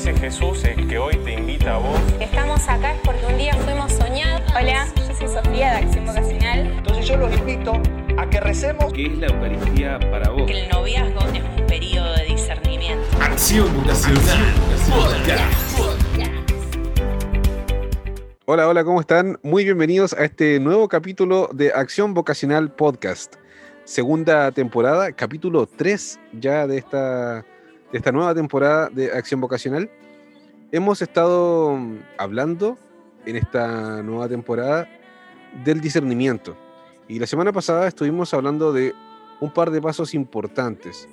ese Jesús el que hoy te invita a vos. Estamos acá es porque un día fuimos soñados. Hola, yo soy Sofía de Acción Vocacional. Entonces yo los invito a que recemos. ¿Qué es la Eucaristía para vos? Que el noviazgo es un periodo de discernimiento. Acción Vocacional Podcast. Hola, hola, ¿cómo están? Muy bienvenidos a este nuevo capítulo de Acción Vocacional Podcast. Segunda temporada, capítulo 3 ya de esta, de esta nueva temporada de Acción Vocacional. Hemos estado hablando en esta nueva temporada del discernimiento. Y la semana pasada estuvimos hablando de un par de pasos importantes.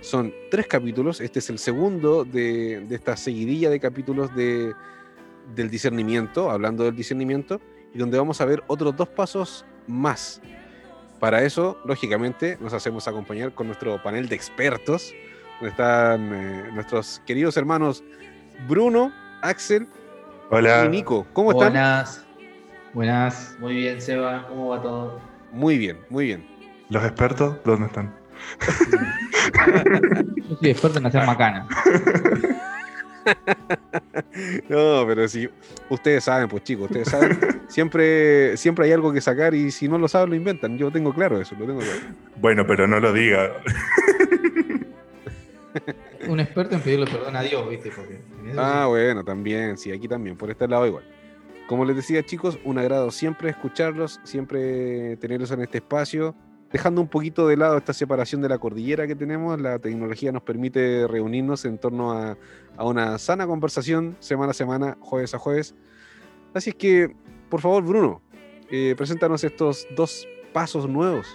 Son tres capítulos, este es el segundo de, esta seguidilla de capítulos de, del discernimiento, hablando del discernimiento, y donde vamos a ver otros dos pasos más. Para eso, lógicamente, nos hacemos acompañar con nuestro panel de expertos, están eh, nuestros queridos hermanos Bruno, Axel Hola. y Nico. ¿Cómo están? Buenas. Buenas. Muy bien, Seba. ¿Cómo va todo? Muy bien, muy bien. ¿Los expertos dónde están? Yo soy experto en hacer macana. No, pero si ustedes saben, pues chicos, ustedes saben, siempre, siempre hay algo que sacar y si no lo saben, lo inventan. Yo tengo claro eso, lo tengo claro. Bueno, pero no lo diga. Un experto en pedirle perdón a Dios, ¿viste? Porque Ah, sí. bueno, también, sí, aquí también, por este lado igual. Como les decía, chicos, un agrado siempre escucharlos, siempre tenerlos en este espacio. Dejando un poquito de lado esta separación de la cordillera que tenemos, la tecnología nos permite reunirnos en torno a, a una sana conversación semana a semana, jueves a jueves. Así es que, por favor, Bruno, eh, preséntanos estos dos pasos nuevos.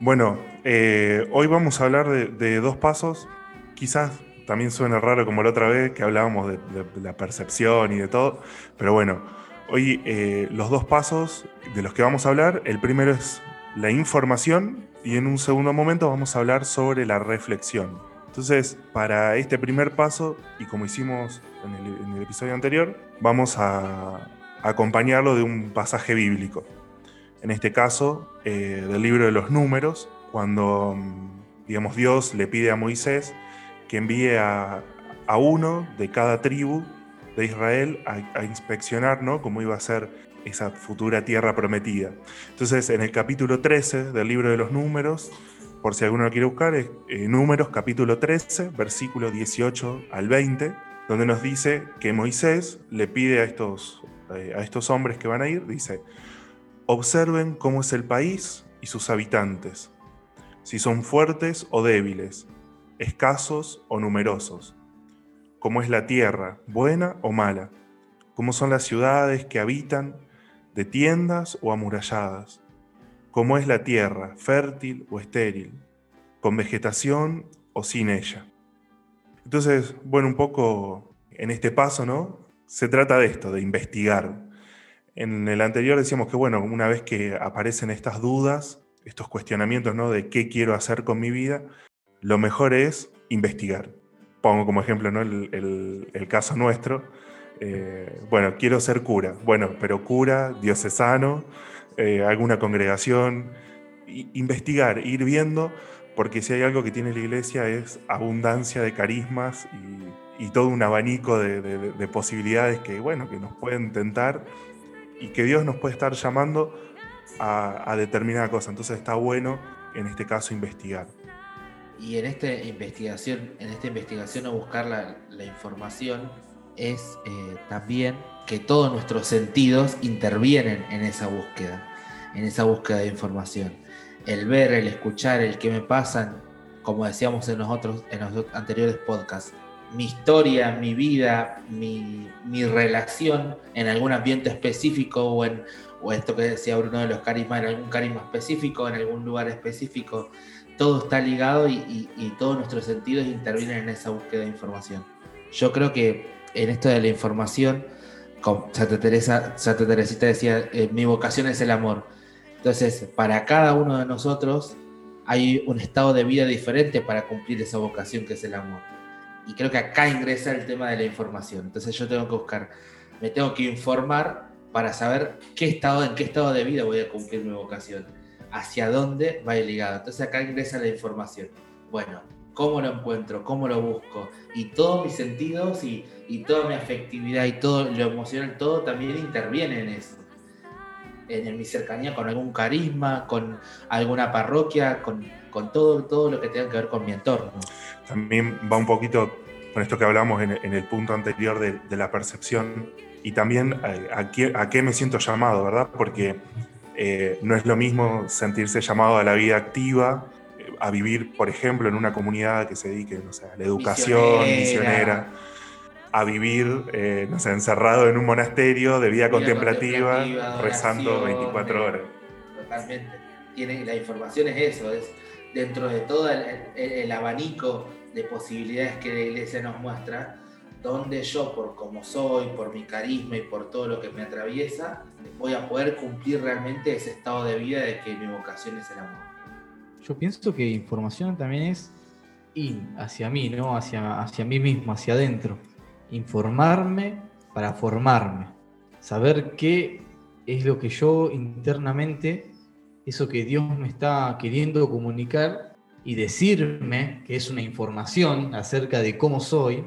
Bueno, eh, hoy vamos a hablar de, de dos pasos. Quizás también suena raro como la otra vez que hablábamos de, la percepción y de todo. Pero bueno, hoy eh, los dos pasos de los que vamos a hablar, el primero es la información y en un segundo momento vamos a hablar sobre la reflexión. Entonces, para este primer paso, y como hicimos en el, episodio anterior, vamos a, a acompañarlo de un pasaje bíblico. En este caso, eh, del libro de los números, cuando, mm, digamos, Dios le pide a Moisés que envíe a, a uno de cada tribu de Israel a, a inspeccionar ¿no? cómo iba a ser esa futura tierra prometida. Entonces, en el capítulo 13 del libro de los números, por si alguno lo quiere buscar, es eh, números capítulo 13, versículo 18 al 20, donde nos dice que Moisés le pide a estos, eh, a estos hombres que van a ir, dice, observen cómo es el país y sus habitantes, si son fuertes o débiles, escasos o numerosos, cómo es la tierra, buena o mala, cómo son las ciudades que habitan, de tiendas o amuralladas, cómo es la tierra, fértil o estéril, con vegetación o sin ella. Entonces, bueno, un poco en este paso, ¿no? Se trata de esto, de investigar. En el anterior decíamos que, bueno, una vez que aparecen estas dudas, estos cuestionamientos, ¿no? De qué quiero hacer con mi vida, lo mejor es investigar. Pongo como ejemplo, ¿no? El, caso nuestro. Eh, bueno, quiero ser cura. Bueno, pero cura, diocesano, eh, alguna congregación. Investigar, ir viendo, porque si hay algo que tiene la iglesia es abundancia de carismas y, todo un abanico de posibilidades que, bueno, que nos pueden tentar y que Dios nos puede estar llamando a, a determinada cosa. Entonces está bueno, en este caso, investigar. Y en esta investigación, en esta investigación a buscar la, la información, es eh, también que todos nuestros sentidos intervienen en esa búsqueda, en esa búsqueda de información. El ver, el escuchar, el que me pasan, como decíamos en los otros, en los anteriores podcasts, mi historia, mi vida, mi, mi relación en algún ambiente específico o en o esto que decía Bruno de los carismas, en algún carisma específico, en algún lugar específico, todo está ligado y, todos nuestros sentidos intervienen en esa búsqueda de información. Yo creo que en esto de la información, como Santa, Teresa, Santa Teresita decía, eh, mi vocación es el amor. Entonces, para cada uno de nosotros hay un estado de vida diferente para cumplir esa vocación que es el amor. Y creo que acá ingresa el tema de la información. Entonces yo tengo que buscar, me tengo que informar para saber qué estado, en qué estado de vida voy a cumplir mi vocación, hacia dónde va ir ligado. Entonces acá ingresa la información. Bueno, cómo lo encuentro, cómo lo busco. Y todos mis sentidos y, y toda mi afectividad y todo lo emocional, todo también interviene en eso. En, mi cercanía con algún carisma, con alguna parroquia, con, con, todo, todo lo que tenga que ver con mi entorno. También va un poquito con esto que hablamos en, el punto anterior de, de, la percepción y también a, a, qué, a, qué, me siento llamado, ¿verdad? Porque eh, no es lo mismo sentirse llamado a la vida activa, eh, a vivir, por ejemplo, en una comunidad que se dedique no sé, a la educación misionera, misionera a vivir, eh, no sé, encerrado en un monasterio de vida, vida contemplativa, contemplativa, rezando 24 horas. Totalmente. Tiene, la información es eso, es dentro de todo el, el, el, abanico de posibilidades que la iglesia nos muestra, donde yo, por como soy, por mi carisma y por todo lo que me atraviesa, voy a poder cumplir realmente ese estado de vida de que mi vocación es el amor. Yo pienso que información también es in hacia mí, ¿no? Hacia, hacia mí mismo, hacia adentro informarme para formarme, saber qué es lo que yo internamente, eso que Dios me está queriendo comunicar y decirme que es una información acerca de cómo soy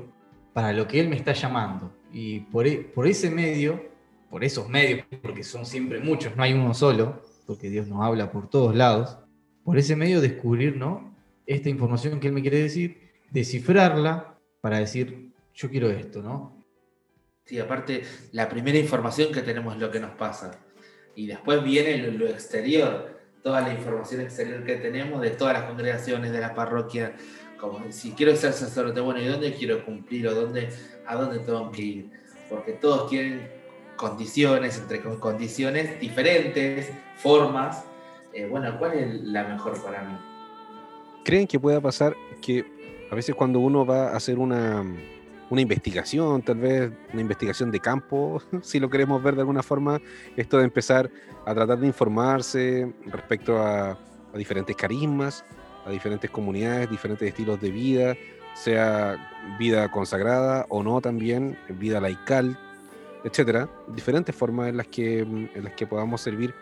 para lo que Él me está llamando. Y por, por ese medio, por esos medios, porque son siempre muchos, no hay uno solo, porque Dios nos habla por todos lados, por ese medio descubrir ¿no? esta información que Él me quiere decir, descifrarla para decir, yo quiero esto, ¿no? Sí, aparte, la primera información que tenemos es lo que nos pasa. Y después viene lo, lo exterior, toda la información exterior que tenemos de todas las congregaciones, de la parroquia. Como si quiero ser sacerdote, bueno, ¿y dónde quiero cumplir? ¿O dónde, a dónde tengo que ir? Porque todos tienen condiciones, entre condiciones diferentes, formas. Eh, bueno, ¿cuál es la mejor para mí? ¿Creen que pueda pasar que a veces cuando uno va a hacer una, una investigación, tal vez una investigación de campo, si lo queremos ver de alguna forma, esto de empezar a tratar de informarse respecto a, a diferentes carismas, a diferentes comunidades, diferentes estilos de vida, sea vida consagrada o no también, vida laical, etcétera, diferentes formas en las que, en las que podamos servir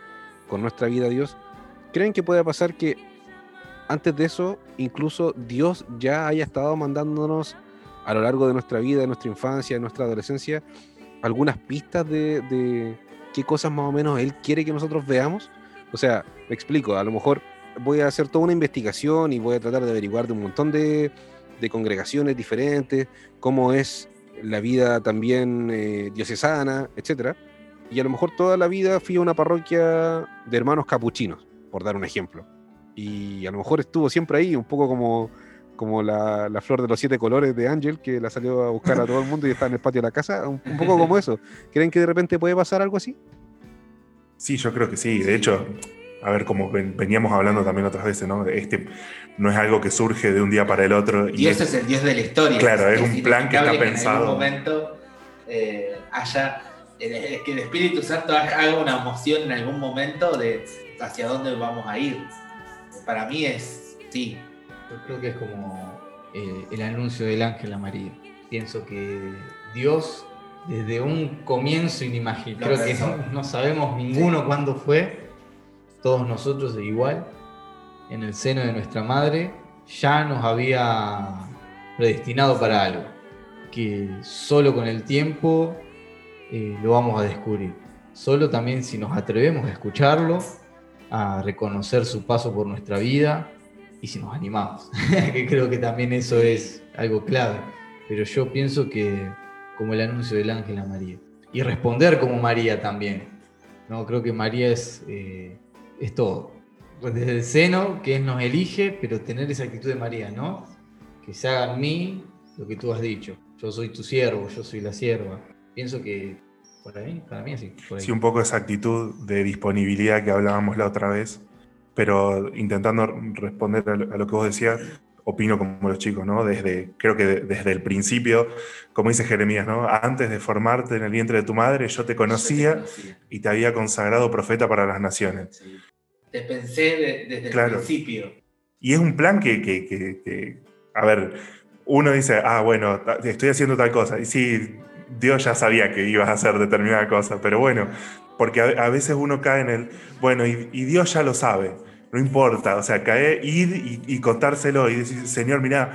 con nuestra vida a Dios. ¿Creen que puede pasar que antes de eso, incluso Dios ya haya estado mandándonos a lo largo de nuestra vida, de nuestra infancia, de nuestra adolescencia, algunas pistas de, de, qué cosas más o menos Él quiere que nosotros veamos. O sea, me explico, a lo mejor voy a hacer toda una investigación y voy a tratar de averiguar de un montón de, de congregaciones diferentes, cómo es la vida también eh, diocesana, etc. Y a lo mejor toda la vida fui a una parroquia de hermanos capuchinos, por dar un ejemplo. Y a lo mejor estuvo siempre ahí, un poco como como la, la, flor de los siete colores de Ángel, que la salió a buscar a todo el mundo y está en el patio de la casa, un, un, poco como eso. ¿Creen que de repente puede pasar algo así? Sí, yo creo que sí. De hecho, a ver, como veníamos hablando también otras veces, ¿no? Este no es algo que surge de un día para el otro. Y, y eso es, es, el Dios de la historia. Claro, es, es un plan que está pensado. en algún momento eh, haya, que el Espíritu Santo haga una emoción en algún momento de hacia dónde vamos a ir. Para mí es, sí, yo creo que es como eh, el anuncio del ángel a María. Pienso que Dios, desde un comienzo inimaginable, creo que no, no, sabemos ninguno cuándo fue, todos nosotros igual, en el seno de nuestra madre, ya nos había predestinado para algo, que solo con el tiempo eh, lo vamos a descubrir. Solo también si nos atrevemos a escucharlo, a reconocer su paso por nuestra vida, y si nos animamos, que creo que también eso es algo clave. Pero yo pienso que como el anuncio del ángel a María. Y responder como María también. ¿no? Creo que María es, eh, es todo. Desde el seno, que Él nos elige, pero tener esa actitud de María, ¿no? Que se haga en mí lo que tú has dicho. Yo soy tu siervo, yo soy la sierva. Pienso que por ahí, para mí así. Sí, un poco esa actitud de disponibilidad que hablábamos la otra vez pero intentando responder a lo que vos decías, opino como los chicos, ¿no? Desde, creo que desde el principio, como dice Jeremías, ¿no? Antes de formarte en el vientre de tu madre, yo te conocía, yo te conocía. y te había consagrado profeta para las naciones. Sí. Te pensé de, desde claro. el principio. Y es un plan que, que, que, que, a ver, uno dice, ah, bueno, estoy haciendo tal cosa. Y sí, Dios ya sabía que ibas a hacer determinada cosa, pero bueno, porque a, a veces uno cae en el, bueno, y, y Dios ya lo sabe no importa, o sea, caer, ir y, contárselo y decir, Señor, mira,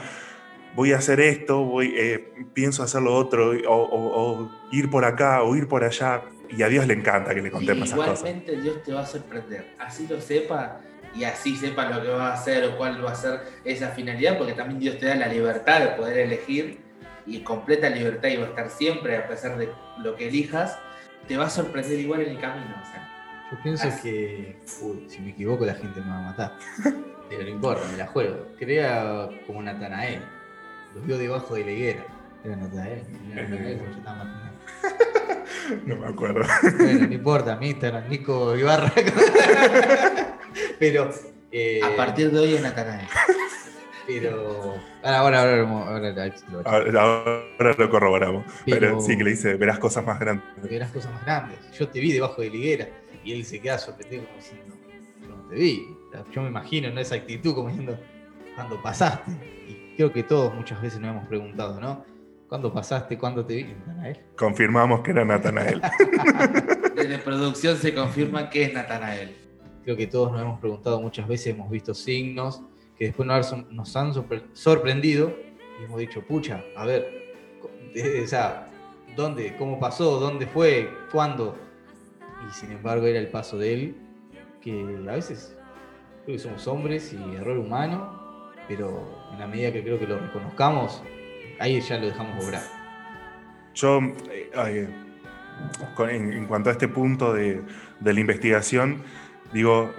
voy a hacer esto, voy, eh, pienso hacer lo otro, o, ir por acá, o ir por allá. Y a Dios le encanta que le contemos esas cosas. Igualmente Dios te va a sorprender. Así lo sepa y así sepa lo que va a hacer o cuál va a ser esa finalidad, porque también Dios te da la libertad de poder elegir y completa libertad y va a estar siempre, a pesar de lo que elijas, te va a sorprender igual en el camino. Yo pienso que, si me equivoco, la gente me va a matar. Pero no importa, me la juego. Crea como Natanael. Los vio debajo de la higuera. Era Natanael. Era Natanael como yo estaba matando. No me acuerdo. Bueno, no importa, mi Instagram, Nico Ibarra. Pero. Eh, a partir de hoy es Natanael. Pero. Ahora, ahora, ahora, ahora, lo corroboramos. Pero, sí que le dice, verás cosas más grandes. Verás cosas más grandes. Yo te vi debajo de la higuera. Y él se queda sorprendido como diciendo, yo no te vi. Yo me imagino en esa actitud como diciendo, cuando pasaste. Y creo que todos muchas veces nos hemos preguntado, ¿no? ¿Cuándo pasaste? ¿Cuándo te vi? Natanael. Confirmamos que era Natanael. Desde producción se confirma que es Natanael. Creo que todos nos hemos preguntado muchas veces, hemos visto signos que después nos han sorprendido y hemos dicho, pucha, a ver, o sea, ¿dónde? ¿Cómo pasó? ¿Dónde fue? ¿Cuándo? Y sin embargo era el paso de él, que a veces creo que somos hombres y error humano, pero en la medida que creo que lo reconozcamos, ahí ya lo dejamos obrar. Yo, eh, en, cuanto a este punto de, la investigación, digo,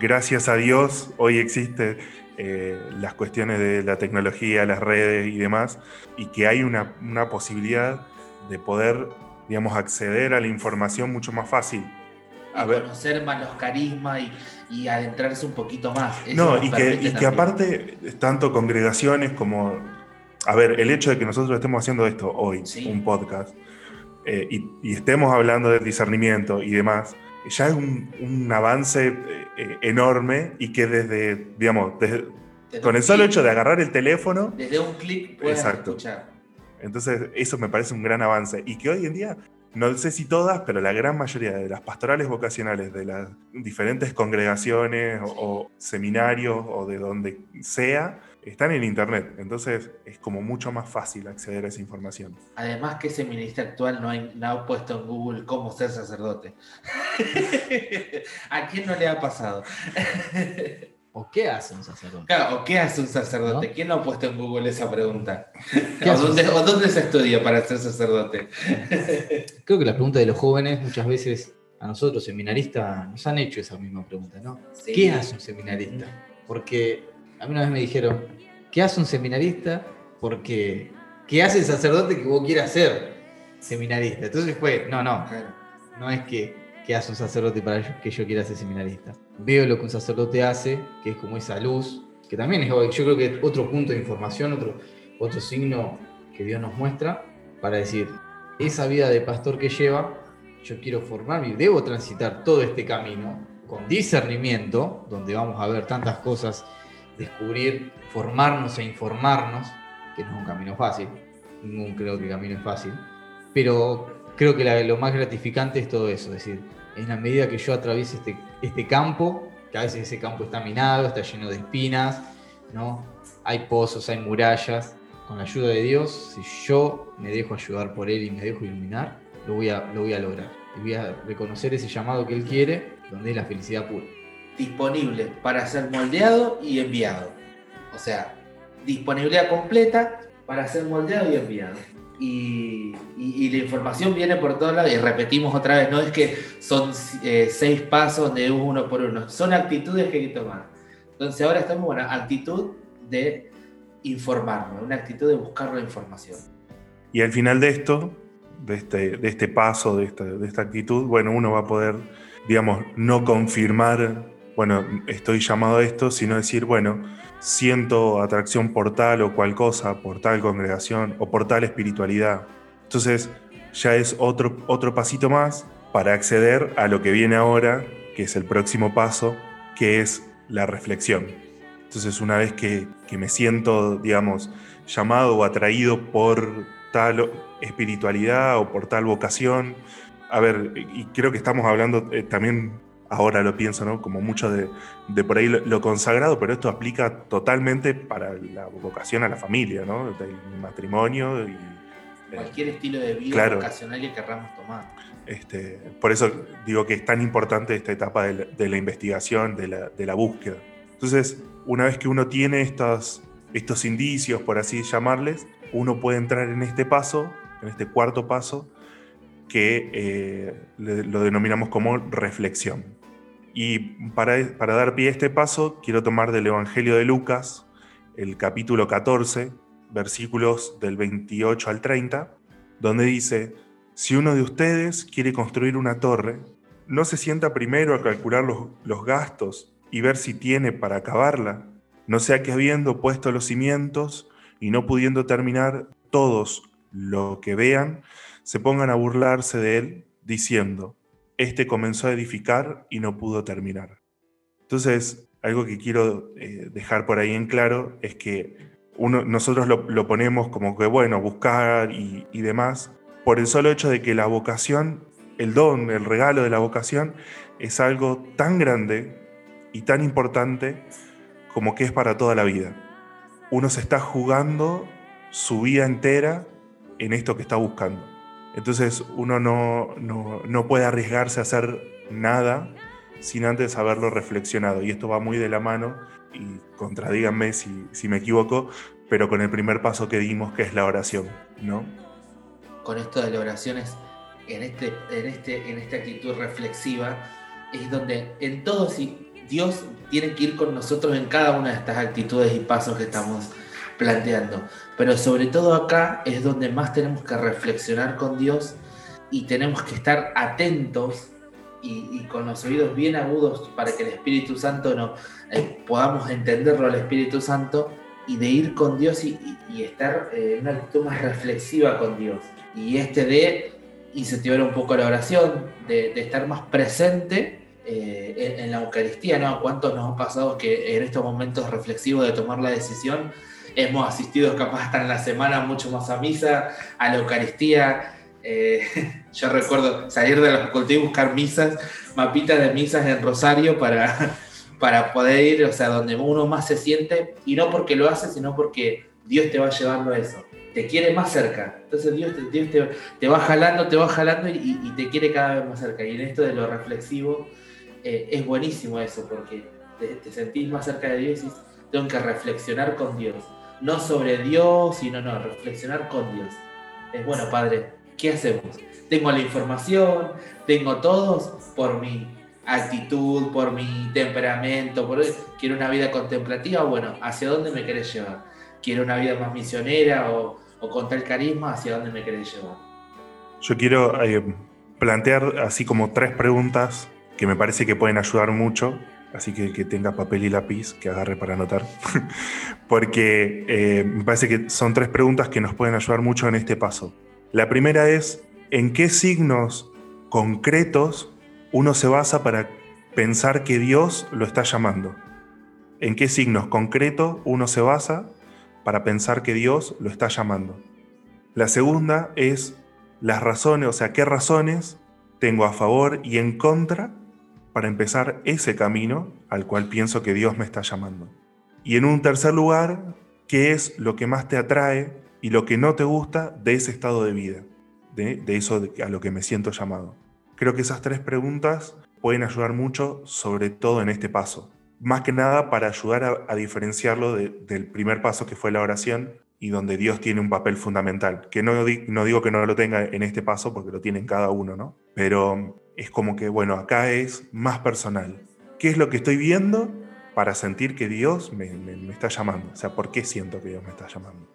gracias a Dios hoy existe eh, las cuestiones de la tecnología, las redes y demás, y que hay una, una posibilidad de poder, digamos, acceder a la información mucho más fácil. A conocer más los carismas y, adentrarse un poquito más. no, y que, y que aparte, tanto congregaciones como a ver, el hecho de que nosotros estemos haciendo esto hoy, un podcast, eh, y, estemos hablando del discernimiento y demás, ya es un, avance eh, eh, enorme y que desde, digamos, con el solo hecho de agarrar el teléfono... Desde un clic puedes escuchar. Entonces, eso me parece un gran avance. Y que hoy en día, no sé si todas, pero la gran mayoría de las pastorales vocacionales de las diferentes congregaciones o seminarios o de donde sea, están en internet, entonces es como mucho más fácil acceder a esa información. Además que ese ministro actual no, ha puesto en Google cómo ser sacerdote. ¿A quién no le ha pasado? ¿O qué hace un sacerdote? Claro, ¿o qué hace un sacerdote? ¿Quién no ha puesto en Google esa pregunta? ¿O dónde, ¿O dónde, se estudia para ser sacerdote? Creo que la pregunta de los jóvenes muchas veces a nosotros seminaristas nos han hecho esa misma pregunta, ¿no? ¿Qué hace un seminarista? Porque a mí una vez me dijeron, ¿qué hace un seminarista? Porque, ¿qué hace el sacerdote que vos quieras ser seminarista? Entonces fue, no, no, no es que, ¿qué hace un sacerdote para que yo quiera ser seminarista? Veo lo que un sacerdote hace, que es como esa luz, que también es, yo creo que es otro punto de información, otro, otro signo que Dios nos muestra para decir, esa vida de pastor que lleva, yo quiero formarme y debo transitar todo este camino con discernimiento, donde vamos a ver tantas cosas descubrir, formarnos e informarnos, que no es un camino fácil, ningún creo que camino es fácil, pero creo que lo más gratificante es todo eso, es decir, en la medida que yo atraviese este, este campo, que a veces ese campo está minado, está lleno de espinas, ¿no? hay pozos, hay murallas, con la ayuda de Dios, si yo me dejo ayudar por Él y me dejo iluminar, lo voy a, lo voy a lograr. Y voy a reconocer ese llamado que Él quiere, donde es la felicidad pura disponible para ser moldeado y enviado. O sea, disponibilidad completa para ser moldeado y enviado. Y, la información viene por todos lados y repetimos otra vez, no es que son eh, seis pasos de uno por uno, son actitudes que hay que tomar. Entonces ahora estamos en una actitud de informarnos, una actitud de buscar la información. Y al final de esto, de este, de este paso, de esta, de esta actitud, bueno, uno va a poder, digamos, no confirmar bueno, estoy llamado a esto, sino decir, bueno, siento atracción por tal o cual cosa, por tal congregación o por tal espiritualidad. Entonces, ya es otro, otro pasito más para acceder a lo que viene ahora, que es el próximo paso, que es la reflexión. Entonces, una vez que, me siento, digamos, llamado o atraído por tal espiritualidad o por tal vocación, a ver, y creo que estamos hablando eh, también ahora lo pienso, ¿no? Como mucho de, de por ahí lo, lo, consagrado, pero esto aplica totalmente para la vocación a la familia, ¿no? Del matrimonio y... Eh, Cualquier estilo de vida claro, vocacional que querramos tomar. Este, por eso digo que es tan importante esta etapa de la, de la investigación, de la, de la, búsqueda. Entonces, una vez que uno tiene estos, estos indicios, por así llamarles, uno puede entrar en este paso, en este cuarto paso, que eh, lo denominamos como reflexión. Y para, para, dar pie a este paso, quiero tomar del Evangelio de Lucas, el capítulo 14, versículos del 28 al 30, donde dice, si uno de ustedes quiere construir una torre, no se sienta primero a calcular los, los gastos y ver si tiene para acabarla, no sea que habiendo puesto los cimientos y no pudiendo terminar, todos lo que vean se pongan a burlarse de él, diciendo, este comenzó a edificar y no pudo terminar. Entonces, algo que quiero eh, dejar por ahí en claro es que uno, nosotros lo, ponemos como que, bueno, buscar y demás, por el solo hecho de que la vocación, el don, el regalo de la vocación, es algo tan grande y tan importante como que es para toda la vida. Uno se está jugando su vida entera en esto que está buscando. Entonces uno no, no, no, puede arriesgarse a hacer nada sin antes haberlo reflexionado. Y esto va muy de la mano, y contradíganme si, si me equivoco, pero con el primer paso que dimos, que es la oración, ¿no? Con esto de la oración es, en, este, en, este, en esta actitud reflexiva, es donde en todo sí, Dios tiene que ir con nosotros en cada una de estas actitudes y pasos que estamos planteando. Pero sobre todo acá es donde más tenemos que reflexionar con Dios y tenemos que estar atentos y, con los oídos bien agudos para que el Espíritu Santo no eh, podamos entenderlo al Espíritu Santo y de ir con Dios y, y estar eh, en una actitud más reflexiva con Dios. Y este de incentivar un poco la oración, de, de estar más presente eh, en, en, la Eucaristía, ¿no? ¿Cuántos nos ha pasado que en estos momentos reflexivos de tomar la decisión hemos asistido capaz hasta en la semana mucho más a misa, a la Eucaristía. Eh, yo recuerdo salir de la facultad y buscar misas, mapitas de misas en Rosario para, para poder ir, o sea, donde uno más se siente, y no porque lo hace, sino porque Dios te va llevando a eso. Te quiere más cerca. Entonces Dios, te, Dios te, te, va jalando, te va jalando y, te quiere cada vez más cerca. Y en esto de lo reflexivo eh, es buenísimo eso, porque te, te, sentís más cerca de Dios y tengo que reflexionar con Dios no sobre Dios, sino no, reflexionar con Dios. Es bueno, Padre, ¿qué hacemos? Tengo la información, tengo todos por mi actitud, por mi temperamento, por quiero una vida contemplativa, bueno, ¿hacia dónde me querés llevar? ¿Quiero una vida más misionera o, o con tal carisma? ¿Hacia dónde me querés llevar? Yo quiero eh, plantear así como tres preguntas que me parece que pueden ayudar mucho así que que tenga papel y lápiz, que agarre para anotar, porque eh, me parece que son tres preguntas que nos pueden ayudar mucho en este paso. La primera es, ¿en qué signos concretos uno se basa para pensar que Dios lo está llamando? ¿En qué signos concretos uno se basa para pensar que Dios lo está llamando? La segunda es las razones, o sea, qué razones tengo a favor y en contra para empezar ese camino al cual pienso que Dios me está llamando. Y en un tercer lugar, ¿qué es lo que más te atrae y lo que no te gusta de ese estado de vida? De, eso a lo que me siento llamado. Creo que esas tres preguntas pueden ayudar mucho, sobre todo en este paso. Más que nada para ayudar a, diferenciarlo de, del primer paso que fue la oración y donde Dios tiene un papel fundamental. Que no, no digo que no lo tenga en este paso porque lo tiene en cada uno, ¿no? Pero es como que, bueno, acá es más personal. ¿Qué es lo que estoy viendo para sentir que Dios me, está llamando? O sea, ¿por qué siento que Dios me está llamando?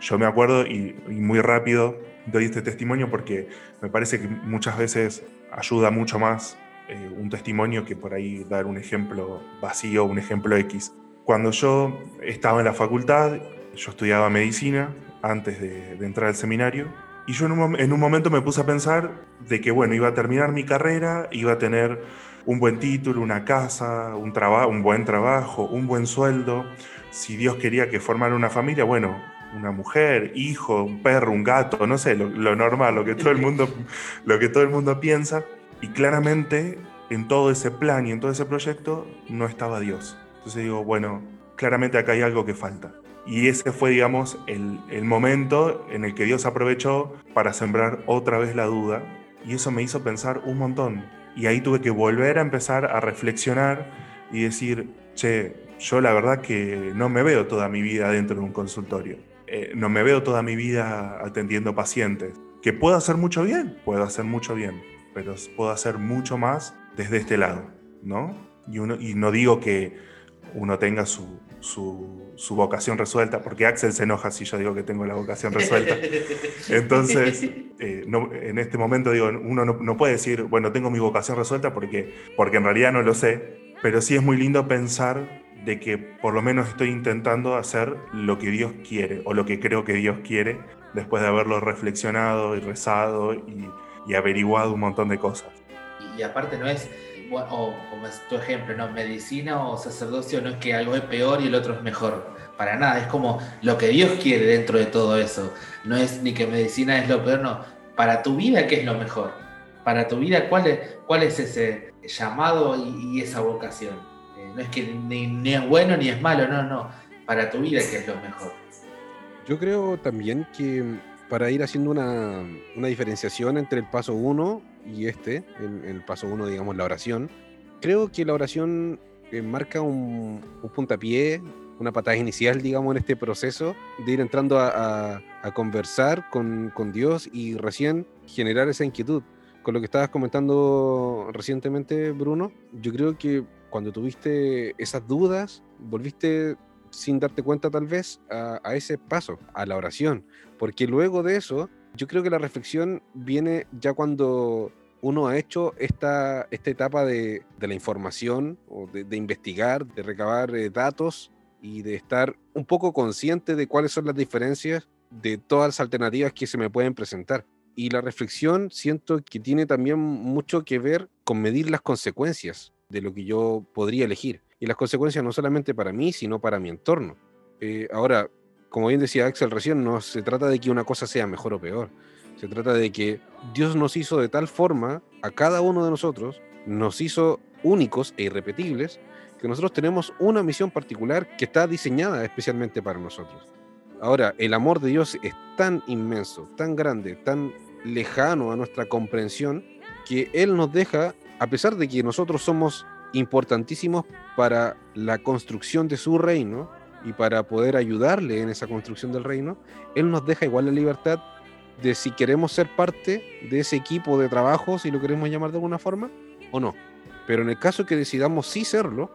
Yo me acuerdo y, muy rápido doy este testimonio porque me parece que muchas veces ayuda mucho más eh, un testimonio que por ahí dar un ejemplo vacío, un ejemplo X. Cuando yo estaba en la facultad, yo estudiaba medicina antes de entrar al seminario y yo en un, en un, momento me puse a pensar de que, bueno, iba a terminar mi carrera, iba a tener un buen título, una casa, un, trabajo, un buen trabajo, un buen sueldo. Si Dios quería que formara una familia, bueno, una mujer, hijo, un perro, un gato, no sé, lo, lo normal, lo que, todo el mundo, lo que todo el mundo piensa. Y claramente en todo ese plan y en todo ese proyecto no estaba Dios. Entonces digo, bueno, claramente acá hay algo que falta. Y ese fue, digamos, el, el, momento en el que Dios aprovechó para sembrar otra vez la duda. Y eso me hizo pensar un montón. Y ahí tuve que volver a empezar a reflexionar y decir, che, yo la verdad que no me veo toda mi vida dentro de un consultorio. Eh, no me veo toda mi vida atendiendo pacientes. Que puedo hacer mucho bien, puedo hacer mucho bien, pero puedo hacer mucho más desde este lado, ¿no? Y, uno, y no digo que uno tenga su, su, su, vocación resuelta, porque Axel se enoja si yo digo que tengo la vocación resuelta. Entonces, eh, no, en este momento digo, uno no, no, puede decir, bueno, tengo mi vocación resuelta porque, porque en realidad no lo sé, pero sí es muy lindo pensar de que por lo menos estoy intentando hacer lo que Dios quiere o lo que creo que Dios quiere después de haberlo reflexionado y rezado y, y averiguado un montón de cosas. Y, y aparte no es, o como es tu ejemplo, ¿no? medicina o sacerdocio no es que algo es peor y el otro es mejor. Para nada, es como lo que Dios quiere dentro de todo eso. No es ni que medicina es lo peor, no. Para tu vida, ¿qué es lo mejor? Para tu vida, ¿cuál es, cuál es ese llamado y, esa vocación? no es que ni, ni, es bueno ni es malo, no, no. Para tu vida que es lo mejor. Yo creo también que para ir haciendo una, una diferenciación entre el paso 1 y este, el, el paso 1, digamos, la oración, creo que la oración eh, marca un, un, puntapié, una patada inicial, digamos, en este proceso de ir entrando a, a, a conversar con, con Dios y recién generar esa inquietud. Con lo que estabas comentando recientemente, Bruno, yo creo que cuando tuviste esas dudas, volviste sin darte cuenta tal vez a, ese paso, a la oración, porque luego de eso, yo creo que la reflexión viene ya cuando uno ha hecho esta, esta etapa de, de la información, o de, de, investigar, de recabar eh, datos y de estar un poco consciente de cuáles son las diferencias de todas las alternativas que se me pueden presentar. Y la reflexión siento que tiene también mucho que ver con medir las consecuencias de lo que yo podría elegir. Y las consecuencias no solamente para mí, sino para mi entorno. Eh, ahora, como bien decía Axel recién, no se trata de que una cosa sea mejor o peor. Se trata de que Dios nos hizo de tal forma a cada uno de nosotros, nos hizo únicos e irrepetibles, que nosotros tenemos una misión particular que está diseñada especialmente para nosotros. Ahora, el amor de Dios es tan inmenso, tan grande, tan lejano a nuestra comprensión, que Él nos deja, a pesar de que nosotros somos importantísimos para la construcción de su reino y para poder ayudarle en esa construcción del reino, Él nos deja igual la libertad de si queremos ser parte de ese equipo de trabajo, si lo queremos llamar de alguna forma, o no. Pero en el caso que decidamos sí serlo,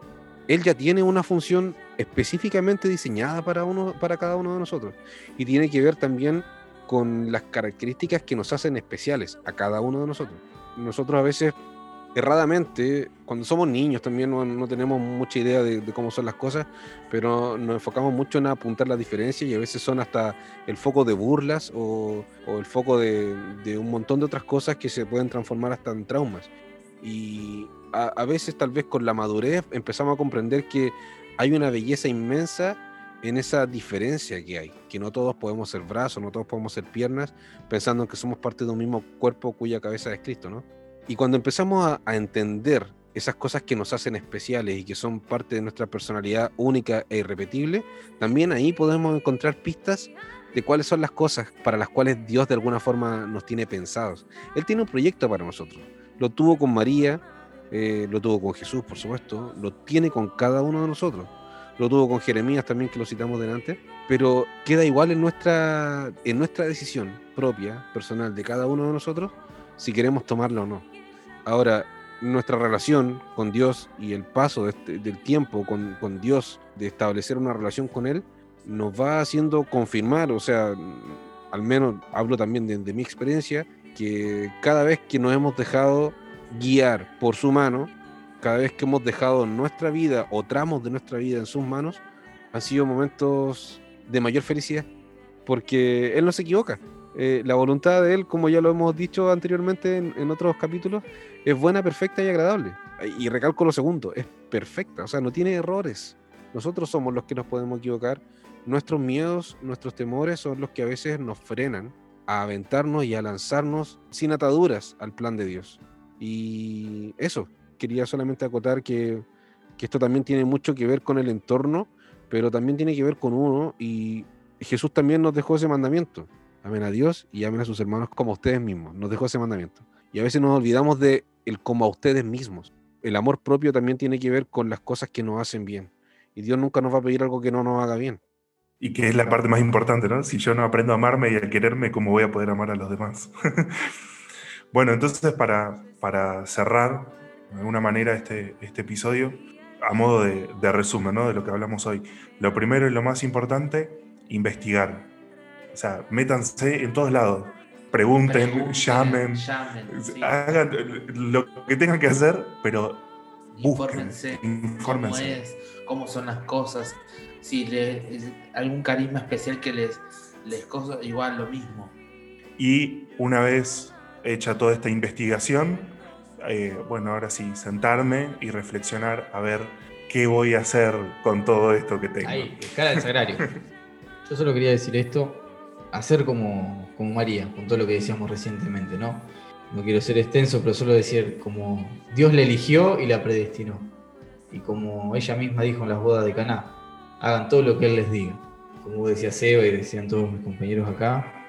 Él ya tiene una función específicamente diseñada para, uno, para cada uno de nosotros y tiene que ver también con las características que nos hacen especiales a cada uno de nosotros. Nosotros a veces, erradamente, cuando somos niños también no, no tenemos mucha idea de, de, cómo son las cosas, pero nos enfocamos mucho en apuntar las diferencias y a veces son hasta el foco de burlas o, o el foco de, de, un montón de otras cosas que se pueden transformar hasta en traumas. Y a, a veces tal vez con la madurez empezamos a comprender que hay una belleza inmensa en esa diferencia que hay, que no todos podemos ser brazos, no todos podemos ser piernas, pensando que somos parte de un mismo cuerpo cuya cabeza es Cristo, ¿no? Y cuando empezamos a, a, entender esas cosas que nos hacen especiales y que son parte de nuestra personalidad única e irrepetible, también ahí podemos encontrar pistas de cuáles son las cosas para las cuales Dios de alguna forma nos tiene pensados. Él tiene un proyecto para nosotros. Lo tuvo con María, eh, lo tuvo con Jesús, por supuesto, lo tiene con cada uno de nosotros lo tuvo con Jeremías también, que lo citamos delante, pero queda igual en nuestra, en nuestra decisión propia, personal, de cada uno de nosotros, si queremos tomarla o no. Ahora, nuestra relación con Dios y el paso este, del tiempo con, con, Dios, de establecer una relación con Él, nos va haciendo confirmar, o sea, al menos hablo también de, de mi experiencia, que cada vez que nos hemos dejado guiar por su mano, cada vez que hemos dejado nuestra vida o tramos de nuestra vida en sus manos, han sido momentos de mayor felicidad, porque Él no se equivoca. Eh, la voluntad de Él, como ya lo hemos dicho anteriormente en, en, otros capítulos, es buena, perfecta y agradable. Y recalco lo segundo, es perfecta, o sea, no tiene errores. Nosotros somos los que nos podemos equivocar. Nuestros miedos, nuestros temores son los que a veces nos frenan a aventarnos y a lanzarnos sin ataduras al plan de Dios. Y eso, quería solamente acotar que, que esto también tiene mucho que ver con el entorno, pero también tiene que ver con uno y Jesús también nos dejó ese mandamiento. Amen a Dios y amen a sus hermanos como a ustedes mismos. Nos dejó ese mandamiento. Y a veces nos olvidamos de el como a ustedes mismos. El amor propio también tiene que ver con las cosas que nos hacen bien. Y Dios nunca nos va a pedir algo que no nos haga bien. Y que es la parte más importante, ¿no? Si yo no aprendo a amarme y a quererme, ¿cómo voy a poder amar a los demás? bueno, entonces para, para cerrar de alguna manera este, este episodio, a modo de, de resumen, ¿no? De lo que hablamos hoy. Lo primero y lo más importante, investigar. O sea, métanse en todos lados. Pregunten, Pregunten, llamen, llamen, sí. hagan lo que tengan que hacer, pero busquen, Infórmense, cómo es, cómo son las cosas, si le, algún carisma especial que les, les cosa, igual lo mismo. Y una vez hecha toda esta investigación, eh, bueno, ahora sí, sentarme y reflexionar a ver qué voy a hacer con todo esto que tengo. Ahí, cara del sagrario. Yo solo quería decir esto, hacer como, como María, con todo lo que decíamos recientemente, ¿no? No quiero ser extenso, pero solo decir como Dios la eligió y la predestinó. Y como ella misma dijo en las bodas de Caná, hagan todo lo que Él les diga. Como decía Seba y decían todos mis compañeros acá,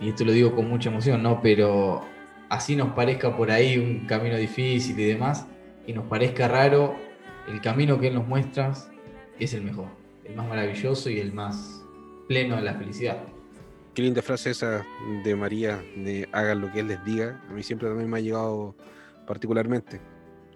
y esto lo digo con mucha emoción, ¿no? Pero así nos parezca por ahí un camino difícil y demás, y nos parezca raro, el camino que Él nos muestra es el mejor, el más maravilloso y el más pleno de la felicidad. Qué linda frase esa de María, de hagan lo que Él les diga. A mí siempre también me ha llegado particularmente.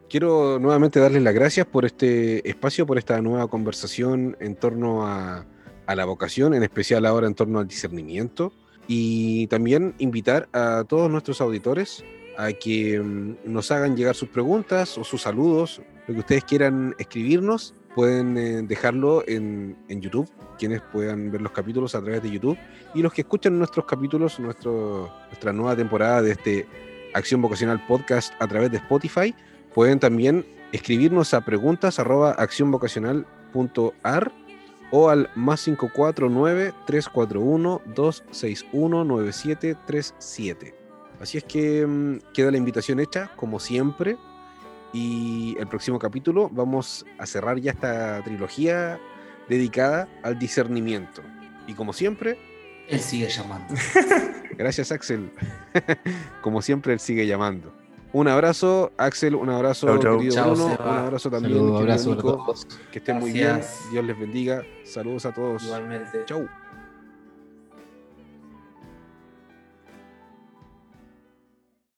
Quiero nuevamente darles las gracias por este espacio, por esta nueva conversación en torno a, a la vocación, en especial ahora en torno al discernimiento. Y también invitar a todos nuestros auditores a que mm, nos hagan llegar sus preguntas o sus saludos, lo que ustedes quieran escribirnos, pueden eh, dejarlo en, en YouTube, quienes puedan ver los capítulos a través de YouTube, y los que escuchan nuestros capítulos, nuestro, nuestra nueva temporada de este Acción Vocacional Podcast a través de Spotify, pueden también escribirnos a preguntas arroba o al más 549-341-261-9737. Así es que mm, queda la invitación hecha, como siempre. Y el próximo capítulo vamos a cerrar ya esta trilogía dedicada al discernimiento. Y como siempre, Él sigue llamando. gracias Axel. como siempre, él sigue llamando. Un abrazo, Axel, un abrazo, Chau, chau. querido Chau, Bruno, Seba. un abrazo también, Saludos, querido abrazo a todos. Que estén muy bien. Dios les bendiga, saludos a todos. Igualmente. Chau.